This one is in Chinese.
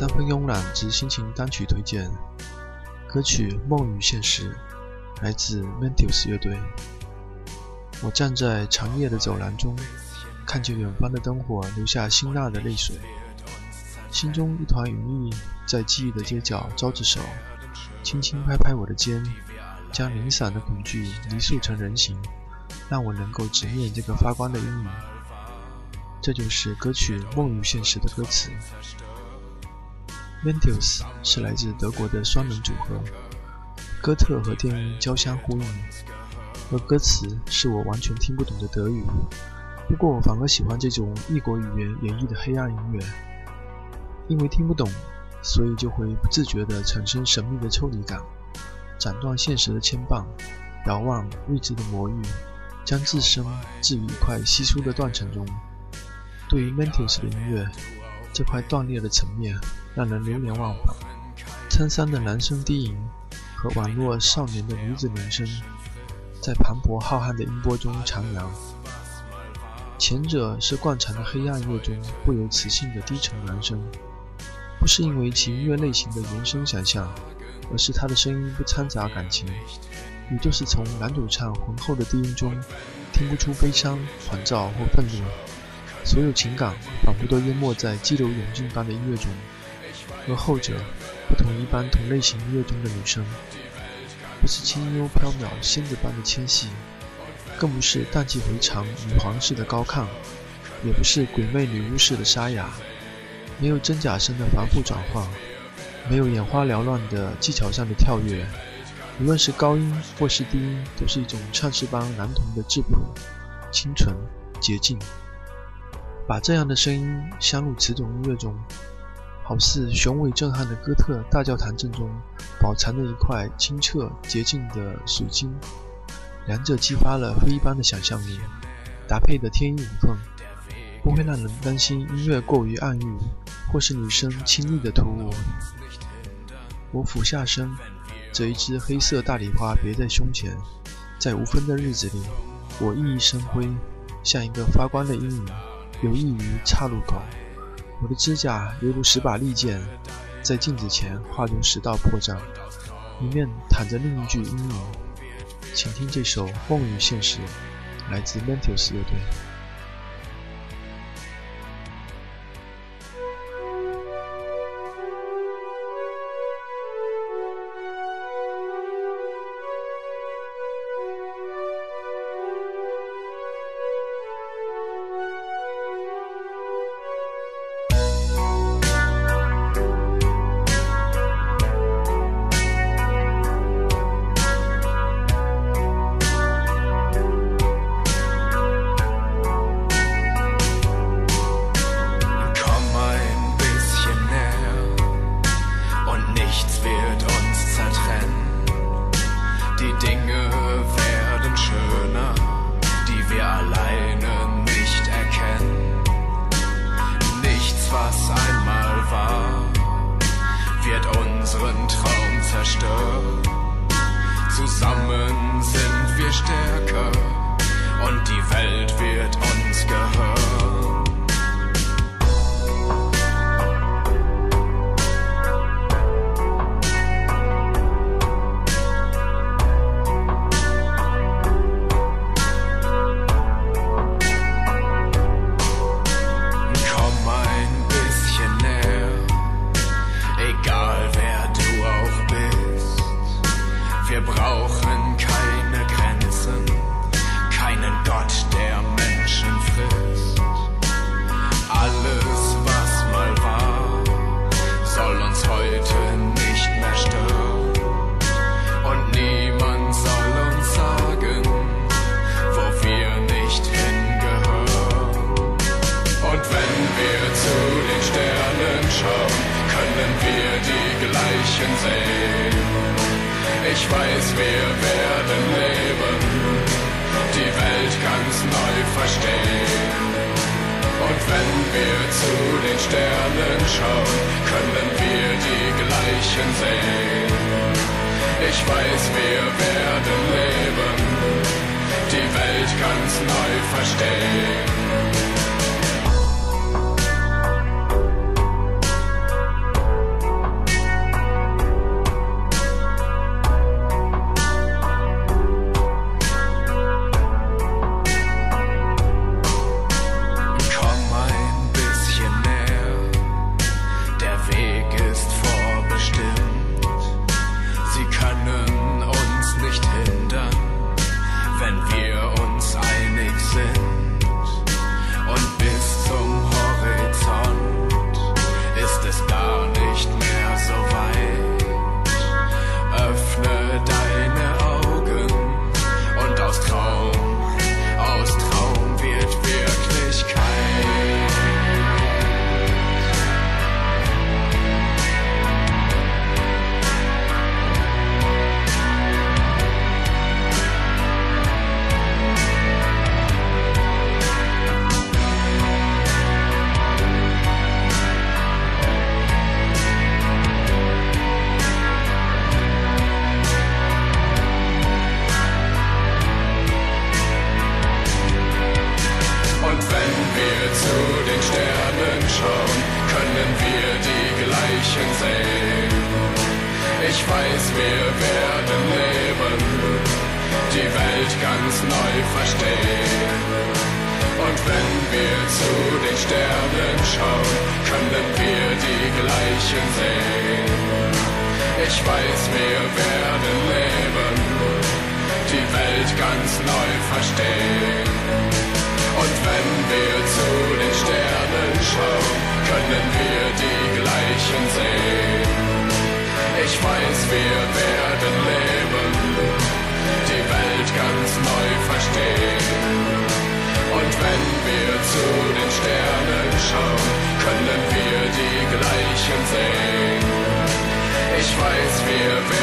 三分慵懒之心情单曲推荐，歌曲《梦与现实》来自 Mentos 乐队。我站在长夜的走廊中，看见远方的灯火，流下辛辣的泪水，心中一团云翳，在记忆的街角招着手，轻轻拍拍我的肩，将零散的恐惧泥塑成人形，让我能够直面这个发光的阴影。这就是歌曲《梦与现实》的歌词。Mentos 是来自德国的双人组合，哥特和电音交相呼应，而歌词是我完全听不懂的德语。不过我反而喜欢这种异国语言演绎的黑暗音乐，因为听不懂，所以就会不自觉地产生神秘的抽离感，斩断现实的牵绊，遥望未知的魔域，将自身置于一块稀疏的断层中。对于 Mentos 的音乐，这块断裂的层面让人流连忘返。沧桑的男声低吟和宛若少年的女子铃声，在磅礴浩瀚的音波中徜徉。前者是惯常的黑暗夜中不由磁性的低沉男声，不是因为其音乐类型的原生想象，而是他的声音不掺杂感情，也就是从男主唱浑厚的低音中听不出悲伤、烦躁或愤怒。所有情感仿佛都淹没在激流勇进般的音乐中，而后者不同一般同类型音乐中的女声，不是轻幽飘渺仙子般的纤细，更不是荡气回肠女皇式的高亢，也不是鬼魅女巫式的沙哑，没有真假声的繁复转换，没有眼花缭乱的技巧上的跳跃，无论是高音或是低音，都是一种唱诗般男童的质朴、清纯、洁净。把这样的声音镶入此种音乐中，好似雄伟震撼的哥特大教堂正中饱藏着一块清澈洁净的水晶，两者激发了非一般的想象力，搭配的天衣无缝，不会让人担心音乐过于暗喻，或是女声轻易的突兀。我俯下身，折一支黑色大礼花别在胸前，在无风的日子里，我熠熠生辉，像一个发光的阴影。有益于岔路口，我的指甲犹如十把利剑，在镜子前划出十道破绽，里面躺着另一具阴影。请听这首《梦与现实》，来自 Mentos 乐队。Zusammen sind wir stärker und die Welt wird uns gehören. Zeichen sehen. Ich weiß, wir werden leben, die Welt ganz neu verstehen. Und wenn wir zu den Sternen schauen, können wir die gleichen sehen. Ich weiß, wir werden leben, die Welt ganz neu verstehen. Zu den Sternen schauen, können wir die gleichen sehen. Ich weiß, wir werden leben, die Welt ganz neu verstehen. Und wenn wir zu den Sternen schauen, können wir die gleichen sehen. Ich weiß, wir werden leben, die Welt ganz neu verstehen. Zu den Sternen schauen, können wir die gleichen sehen. Ich weiß, wir werden